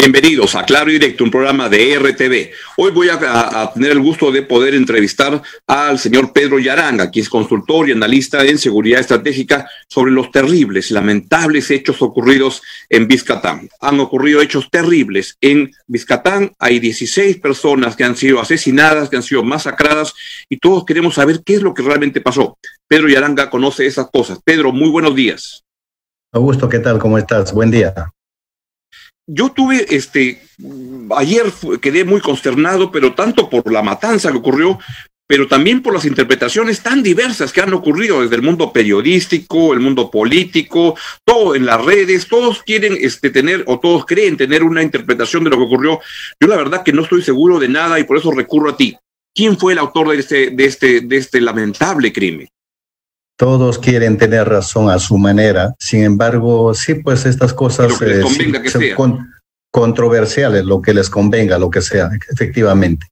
Bienvenidos a Claro y Directo, un programa de RTV. Hoy voy a, tener el gusto de poder entrevistar al señor Pedro Yaranga, quien es consultor y analista en seguridad estratégica sobre los terribles y lamentables hechos ocurridos en Vizcatán. Han ocurrido hechos terribles en Vizcatán. Hay 16 personas que han sido asesinadas, que han sido masacradas y todos queremos saber qué es lo que realmente pasó. Pedro Yaranga conoce esas cosas. Pedro, muy buenos días. Augusto, ¿qué tal? ¿Cómo estás? Buen día yo tuve, este, ayer quedé muy consternado, pero tanto por la matanza que ocurrió, pero también por las interpretaciones tan diversas que han ocurrido desde el mundo periodístico, el mundo político, todo en las redes, todos quieren este, tener o todos creen tener una interpretación de lo que ocurrió. Yo la verdad que no estoy seguro de nada y por eso recurro a ti. ¿Quién fue el autor de este, de este, de este lamentable crimen? Todos quieren tener razón a su manera. Sin embargo, sí, pues estas cosas eh, son controversiales, lo que les convenga, lo que sea, efectivamente.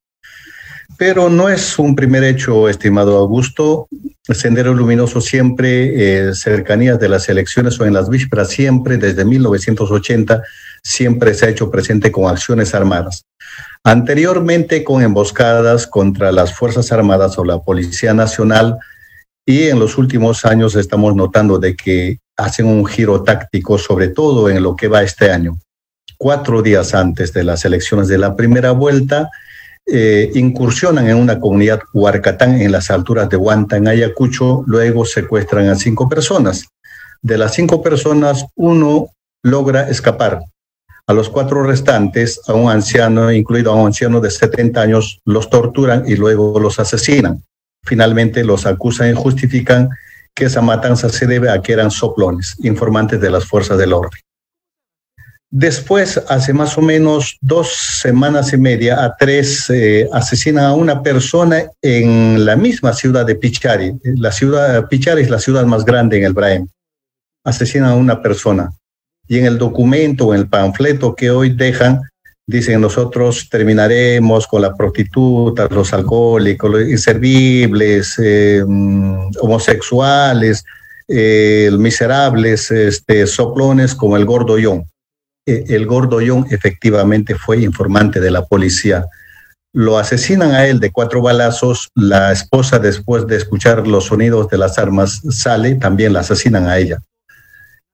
Pero no es un primer hecho, estimado Augusto. Sendero Luminoso siempre, eh, cercanías de las elecciones o en las vísperas, siempre, desde 1980, siempre se ha hecho presente con acciones armadas. Anteriormente con emboscadas contra las Fuerzas Armadas o la Policía Nacional, y en los últimos años estamos notando de que hacen un giro táctico, sobre todo en lo que va este año. Cuatro días antes de las elecciones de la primera vuelta, eh, incursionan en una comunidad huarcatán en las alturas de Huanta, en Ayacucho, luego secuestran a cinco personas. De las cinco personas, uno logra escapar. A los cuatro restantes, a un anciano, incluido a un anciano de 70 años, los torturan y luego los asesinan finalmente los acusan y justifican que esa matanza se debe a que eran soplones, informantes de las fuerzas del orden. Después, hace más o menos dos semanas y media a tres, eh, asesinan a una persona en la misma ciudad de Pichari. La ciudad, Pichari es la ciudad más grande en el Braem. Asesinan a una persona. Y en el documento, en el panfleto que hoy dejan, dicen nosotros terminaremos con la prostituta, los alcohólicos, los inservibles, eh, mm, homosexuales, eh, miserables, este, soplones como el gordo Yon. E, el gordo Yon efectivamente fue informante de la policía. Lo asesinan a él de cuatro balazos, la esposa después de escuchar los sonidos de las armas sale, también la asesinan a ella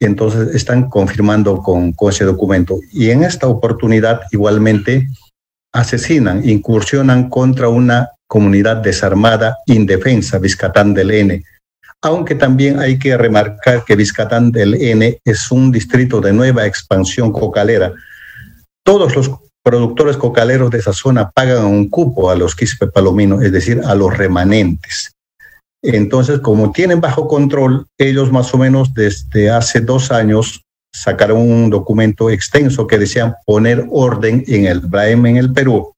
entonces están confirmando con, ese documento. Y en esta oportunidad igualmente asesinan, incursionan contra una comunidad desarmada, indefensa, Vizcatán del N. Aunque también hay que remarcar que Vizcatán del N es un distrito de nueva expansión cocalera. Todos los productores cocaleros de esa zona pagan un cupo a los quispe palominos, es decir, a los remanentes. Entonces, como tienen bajo control, ellos más o menos desde hace dos años sacaron un documento extenso que decían poner orden en el BRAEM en el Perú.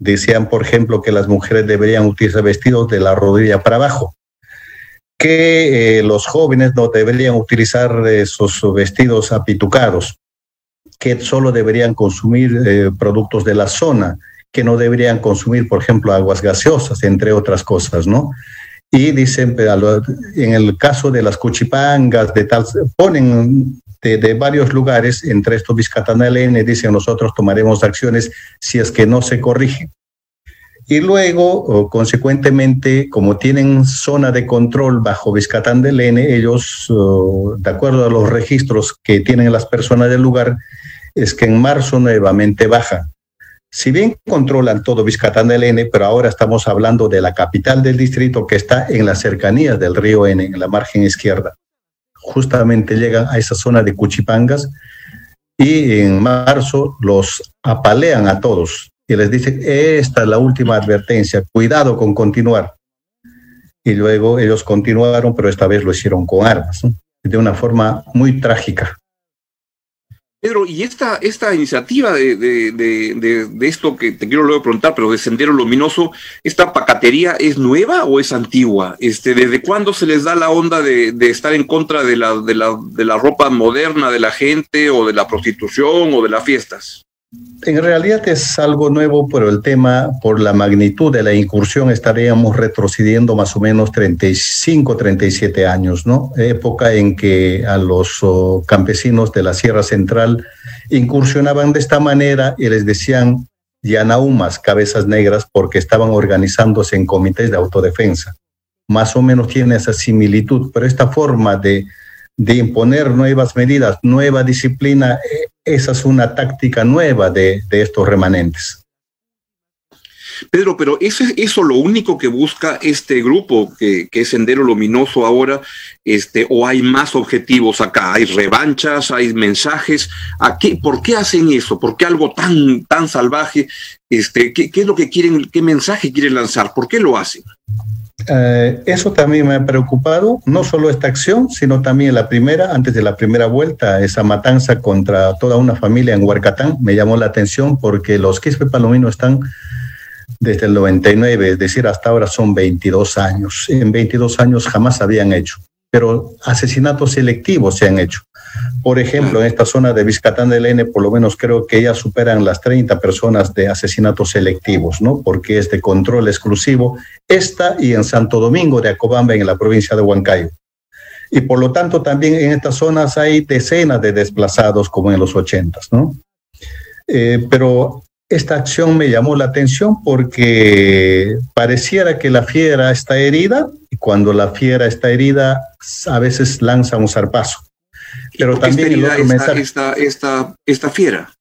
Decían, por ejemplo, que las mujeres deberían utilizar vestidos de la rodilla para abajo, que eh, los jóvenes no deberían utilizar esos vestidos apitucados, que solo deberían consumir eh, productos de la zona, que no deberían consumir, por ejemplo, aguas gaseosas, entre otras cosas, ¿no? Y dicen, en el caso de las cuchipangas, de tal, ponen de, varios lugares, entre estos N, dicen nosotros tomaremos acciones si es que no se corrige. Y luego, consecuentemente, como tienen zona de control bajo Vizcatán del N, ellos, de acuerdo a los registros que tienen las personas del lugar, es que en marzo nuevamente baja. Si bien controlan todo Vizcatán del N, pero ahora estamos hablando de la capital del distrito que está en las cercanías del río N, en la margen izquierda. Justamente llegan a esa zona de Cuchipangas y en marzo los apalean a todos y les dicen, esta es la última advertencia, cuidado con continuar. Y luego ellos continuaron, pero esta vez lo hicieron con armas, de una forma muy trágica. Pedro, y esta, esta iniciativa de, de, esto que te quiero luego preguntar, pero de Sendero Luminoso, ¿esta pacatería es nueva o es antigua? Este, ¿Desde cuándo se les da la onda de, estar en contra de la, de, la, de la ropa moderna de la gente o de la prostitución o de las fiestas? En realidad es algo nuevo, pero el tema, por la magnitud de la incursión, estaríamos retrocediendo más o menos 35, 37 años, ¿no? Época en que a los oh, campesinos de la Sierra Central incursionaban de esta manera y les decían yanaumas, cabezas negras, porque estaban organizándose en comités de autodefensa. Más o menos tiene esa similitud, pero esta forma de, de imponer nuevas medidas, nueva disciplina, eh, esa es una táctica nueva de, de estos remanentes. Pedro, pero ¿eso es eso lo único que busca este grupo que, que, es Sendero Luminoso ahora? Este, ¿O hay más objetivos acá? ¿Hay revanchas? ¿Hay mensajes? ¿A ¿Por qué hacen eso? ¿Por qué algo tan, tan salvaje? Este, ¿qué, ¿Qué es lo que quieren? ¿Qué mensaje quieren lanzar? ¿Por qué lo hacen? Eh, eso también me ha preocupado, no solo esta acción, sino también la primera, antes de la primera vuelta, esa matanza contra toda una familia en Huarcatán, me llamó la atención porque los Quispe Palominos están desde el 99, es decir, hasta ahora son 22 años. En 22 años jamás habían hecho, pero asesinatos selectivos se han hecho. Por ejemplo, en esta zona de Vizcatán del N, por lo menos creo que ya superan las 30 personas de asesinatos selectivos, ¿no? Porque es de control exclusivo, esta y en Santo Domingo de Acobamba, en la provincia de Huancayo. Y por lo tanto, también en estas zonas hay decenas de desplazados, como en los 80, ¿no? Eh, pero esta acción me llamó la atención porque pareciera que la fiera está herida y cuando la fiera está herida a veces lanza un zarpazo. Pero también el otro mensaje, esta, esta, esta fiera.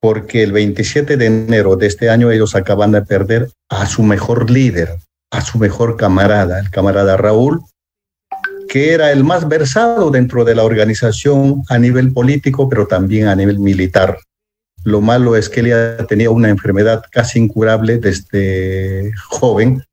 Porque el 27 de enero de este año ellos acaban de perder a su mejor líder, a su mejor camarada, el camarada Raúl, que era el más versado dentro de la organización a nivel político, pero también a nivel militar. Lo malo es que él ya tenía una enfermedad casi incurable desde joven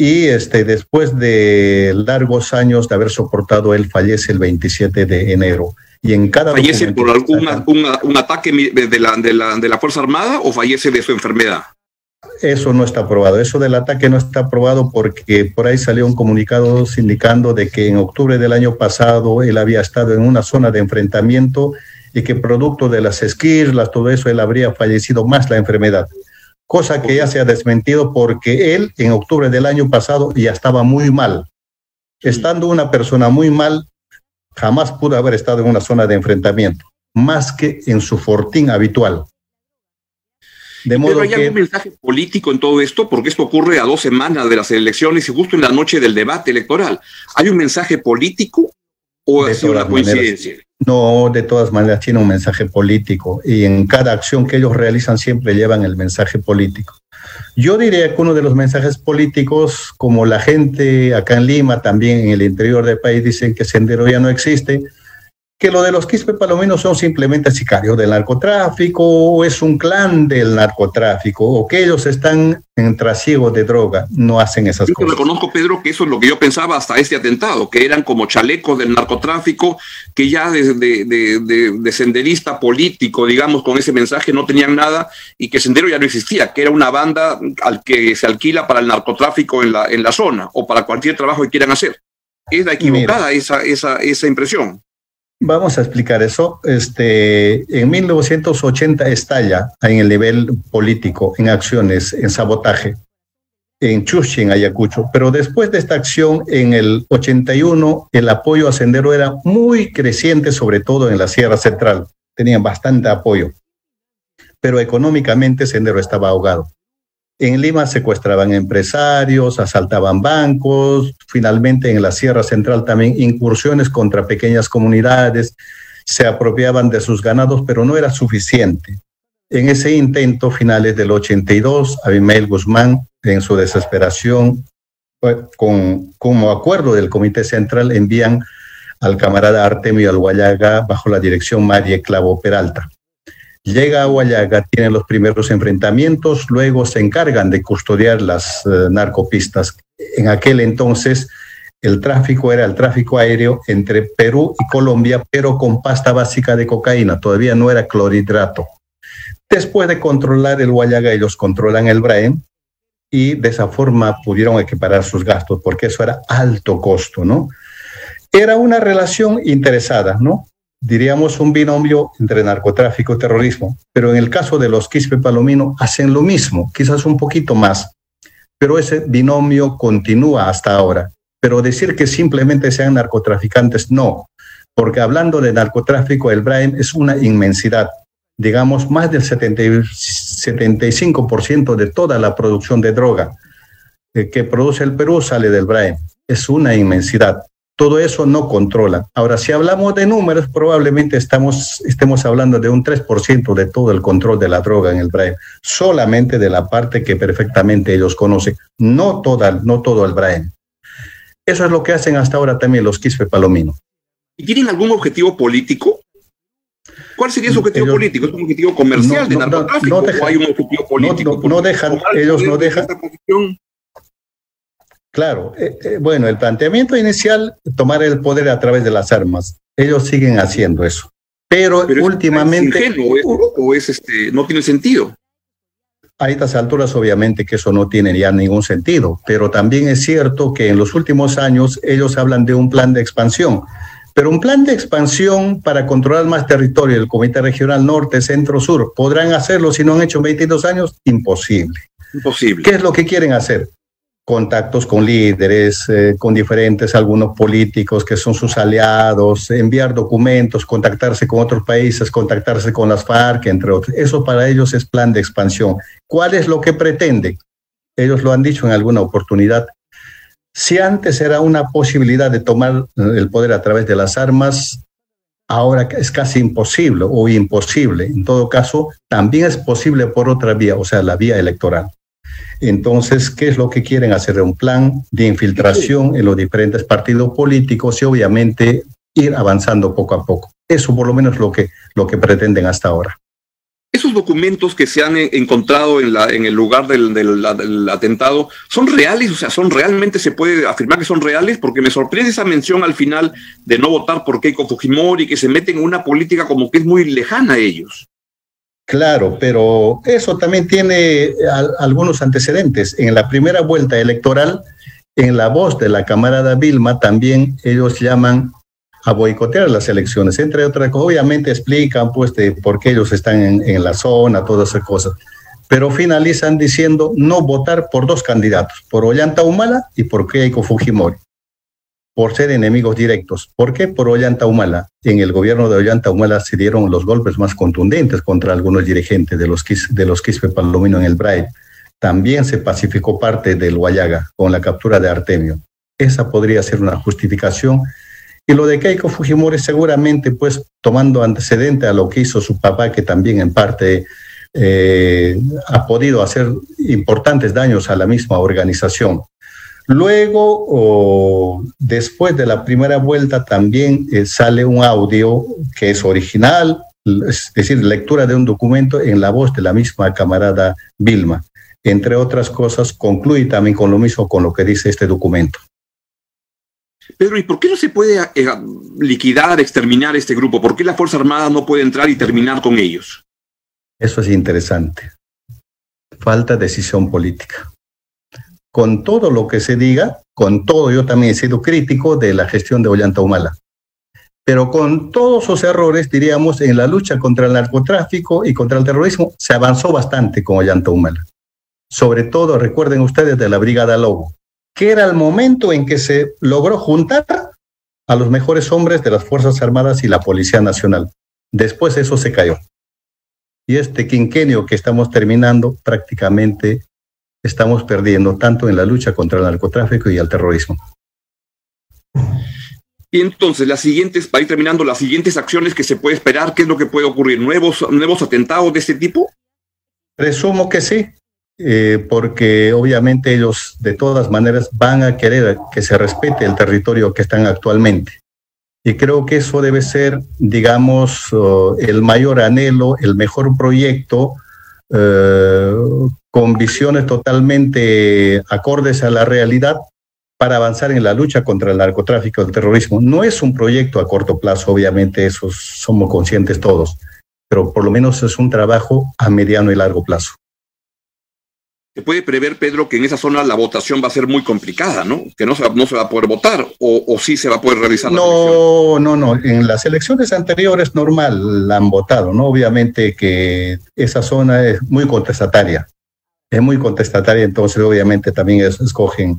y este, después de largos años de haber soportado, él fallece el 27 de enero. Y en cada ¿Fallece por algún un ataque de la, de, la, de la Fuerza Armada o fallece de su enfermedad? Eso no está aprobado. Eso del ataque no está aprobado porque por ahí salió un comunicado indicando de que en octubre del año pasado él había estado en una zona de enfrentamiento y que producto de las esquirlas, todo eso, él habría fallecido más la enfermedad. Cosa que ya se ha desmentido porque él en octubre del año pasado ya estaba muy mal. Estando una persona muy mal, jamás pudo haber estado en una zona de enfrentamiento, más que en su fortín habitual. De modo Pero hay algún mensaje político en todo esto, porque esto ocurre a dos semanas de las elecciones y justo en la noche del debate electoral. ¿Hay un mensaje político o ha sido una coincidencia? No, de todas maneras tiene un mensaje político y en cada acción que ellos realizan siempre llevan el mensaje político. Yo diría que uno de los mensajes políticos, como la gente acá en Lima, también en el interior del país, dicen que Sendero ya no existe, que lo de los Quispe Palominos son simplemente sicarios del narcotráfico, o es un clan del narcotráfico, o que ellos están en trasiego de droga, no hacen esas yo cosas. Yo reconozco, Pedro, que eso es lo que yo pensaba hasta este atentado, que eran como chalecos del narcotráfico, que ya de, de, de, senderista político, digamos, con ese mensaje no tenían nada, y que Sendero ya no existía, que era una banda al que se alquila para el narcotráfico en la, en la zona, o para cualquier trabajo que quieran hacer. Es la equivocada esa, esa, esa impresión. Vamos a explicar eso. Este, en 1980 estalla en el nivel político, en acciones, en sabotaje, en Chuchi, en Ayacucho. Pero después de esta acción, en el 81, el apoyo a Sendero era muy creciente, sobre todo en la Sierra Central. Tenían bastante apoyo. Pero económicamente Sendero estaba ahogado. En Lima secuestraban empresarios, asaltaban bancos, finalmente en la Sierra Central también incursiones contra pequeñas comunidades, se apropiaban de sus ganados, pero no era suficiente. En ese intento, finales del 82, Abimael Guzmán, en su desesperación, con, como acuerdo del Comité Central, envían al camarada Artemio Alguayaga bajo la dirección María Clavo Peralta. Llega a Huallaga, tiene los primeros enfrentamientos, luego se encargan de custodiar las eh, narcopistas. En aquel entonces el tráfico era el tráfico aéreo entre Perú y Colombia, pero con pasta básica de cocaína, todavía no era clorhidrato. Después de controlar el Huallaga, ellos controlan el Braen y de esa forma pudieron equiparar sus gastos, porque eso era alto costo, ¿no? Era una relación interesada, ¿no? Diríamos un binomio entre narcotráfico y terrorismo, pero en el caso de los Quispe Palomino hacen lo mismo, quizás un poquito más, pero ese binomio continúa hasta ahora. Pero decir que simplemente sean narcotraficantes, no, porque hablando de narcotráfico, el Brain es una inmensidad. Digamos, más del 75% de toda la producción de droga eh, que produce el Perú sale del Brain. Es una inmensidad todo eso no controla. Ahora, si hablamos de números, probablemente estamos, estemos hablando de un 3% de todo el control de la droga en el Brain, solamente de la parte que perfectamente ellos conocen, no, toda, no todo el Brain. Eso es lo que hacen hasta ahora también los Quispe Palomino. ¿Y tienen algún objetivo político? ¿Cuál sería su objetivo político? ¿Es un objetivo comercial de narcotráfico o hay un objetivo político? No, dejan, ellos no dejan. Claro, eh, eh, bueno, el planteamiento inicial, tomar el poder a través de las armas. Ellos siguen haciendo eso. Pero, últimamente... ¿Es o es este, no tiene sentido? A estas alturas, obviamente que eso no tiene ya ningún sentido, pero también es cierto que en los últimos años ellos hablan de un plan de expansión. Pero un plan de expansión para controlar más territorio, el Comité Regional Norte, Centro, Sur, ¿podrán hacerlo si no han hecho 22 años? Imposible. Imposible. ¿Qué es lo que quieren hacer? Contactos con líderes, eh, con diferentes, algunos políticos que son sus aliados, enviar documentos, contactarse con otros países, contactarse con las FARC, entre otros. Eso para ellos es plan de expansión. ¿Cuál es lo que pretenden? Ellos lo han dicho en alguna oportunidad. Si antes era una posibilidad de tomar el poder a través de las armas, ahora es casi imposible o imposible. En todo caso, también es posible por otra vía, o sea, la vía electoral. Entonces, ¿qué es lo que quieren hacer? Un plan de infiltración en los diferentes partidos políticos y obviamente ir avanzando poco a poco. Eso por lo menos lo que, lo que pretenden hasta ahora. Esos documentos que se han encontrado en, la, en el lugar del, del, atentado, ¿son reales? O sea, ¿son realmente, se puede afirmar que son reales? Porque me sorprende esa mención al final de no votar por Keiko Fujimori, que se meten en una política como que es muy lejana a ellos. Claro, pero eso también tiene algunos antecedentes. En la primera vuelta electoral, en la voz de la camarada Vilma, también ellos llaman a boicotear las elecciones, entre otras cosas. Obviamente explican pues de por qué ellos están en, en la zona, todas esas cosas. Pero finalizan diciendo no votar por dos candidatos, por Ollanta Humala y por Keiko Fujimori por ser enemigos directos. ¿Por qué? Por Ollanta Humala. En el gobierno de Ollanta Humala se dieron los golpes más contundentes contra algunos dirigentes de los, Quispe Palomino en el Braille. También se pacificó parte del Guayaga con la captura de Artemio. Esa podría ser una justificación. Y lo de Keiko Fujimori seguramente, pues, tomando antecedente a lo que hizo su papá, que también en parte eh, ha podido hacer importantes daños a la misma organización. Luego, o después de la primera vuelta, también eh, sale un audio que es original, es decir, lectura de un documento en la voz de la misma camarada Vilma. Entre otras cosas, concluye también con lo mismo con lo que dice este documento. Pedro, ¿y por qué no se puede eh, liquidar, exterminar este grupo? ¿Por qué la Fuerza Armada no puede entrar y terminar con ellos? Eso es interesante. Falta decisión política con todo lo que se diga, con todo, yo también he sido crítico de la gestión de Ollanta Humala, pero con todos sus errores, diríamos, en la lucha contra el narcotráfico y contra el terrorismo, se avanzó bastante con Ollanta Humala. Sobre todo, recuerden ustedes de la Brigada Lobo, que era el momento en que se logró juntar a los mejores hombres de las Fuerzas Armadas y la Policía Nacional. Después eso se cayó. Y este quinquenio que estamos terminando prácticamente estamos perdiendo tanto en la lucha contra el narcotráfico y el terrorismo. Y entonces, las siguientes, para ir terminando, las siguientes acciones que se puede esperar, ¿qué es lo que puede ocurrir? ¿Nuevos, nuevos atentados de este tipo? Presumo que sí, eh, porque obviamente ellos de todas maneras van a querer que se respete el territorio que están actualmente. Y creo que eso debe ser, digamos, oh, el mayor anhelo, el mejor proyecto eh, con visiones totalmente acordes a la realidad para avanzar en la lucha contra el narcotráfico y el terrorismo. No es un proyecto a corto plazo, obviamente, eso somos conscientes todos, pero por lo menos es un trabajo a mediano y largo plazo. Se puede prever, Pedro, que en esa zona la votación va a ser muy complicada, ¿no? Que no se, no se va a poder votar o, o sí se va a poder realizar. No, no, no. En las elecciones anteriores normal la han votado, ¿no? Obviamente que esa zona es muy contestataria. Es muy contestataria, entonces obviamente también escogen,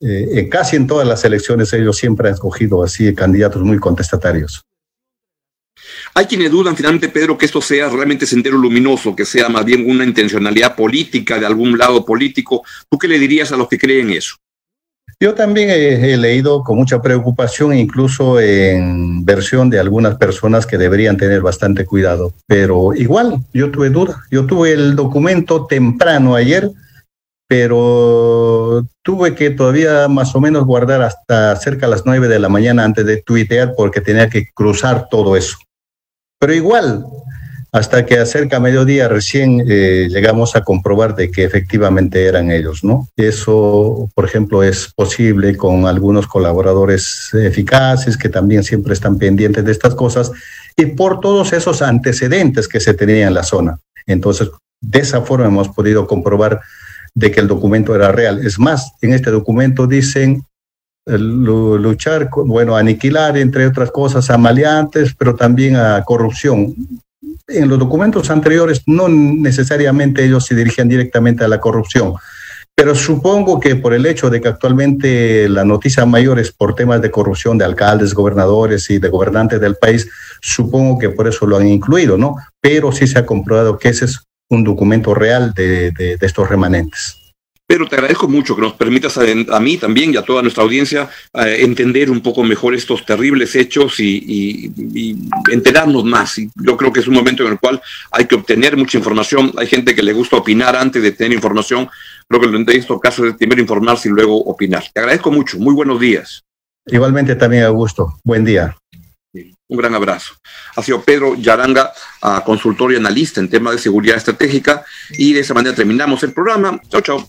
eh, casi en todas las elecciones ellos siempre han escogido así candidatos muy contestatarios. Hay quienes dudan finalmente, Pedro, que esto sea realmente sendero luminoso, que sea más bien una intencionalidad política de algún lado político. ¿Tú qué le dirías a los que creen eso? Yo también he, leído con mucha preocupación, incluso en versión de algunas personas que deberían tener bastante cuidado. Pero igual, yo tuve duda. Yo tuve el documento temprano ayer, pero tuve que todavía más o menos guardar hasta cerca de las nueve de la mañana antes de tuitear porque tenía que cruzar todo eso. Pero igual, hasta que acerca mediodía recién eh, llegamos a comprobar de que efectivamente eran ellos, ¿no? Eso, por ejemplo, es posible con algunos colaboradores eficaces que también siempre están pendientes de estas cosas y por todos esos antecedentes que se tenían en la zona. Entonces, de esa forma hemos podido comprobar de que el documento era real. Es más, en este documento dicen luchar, bueno, aniquilar, entre otras cosas, a maleantes, pero también a corrupción. En los documentos anteriores no necesariamente ellos se dirigían directamente a la corrupción, pero supongo que por el hecho de que actualmente la noticia mayor es por temas de corrupción de alcaldes, gobernadores y de gobernantes del país, supongo que por eso lo han incluido, ¿no? Pero sí se ha comprobado que ese es un documento real de, de estos remanentes. Pero te agradezco mucho que nos permitas a, mí también y a toda nuestra audiencia eh, entender un poco mejor estos terribles hechos y, enterarnos más. Y yo creo que es un momento en el cual hay que obtener mucha información. Hay gente que le gusta opinar antes de tener información. Creo que en estos casos es primero informarse y luego opinar. Te agradezco mucho. Muy buenos días. Igualmente también, Augusto. Buen día. Un gran abrazo. Ha sido Pedro Yaranga, consultor y analista en temas de seguridad estratégica. Y de esa manera terminamos el programa. Chao, chao.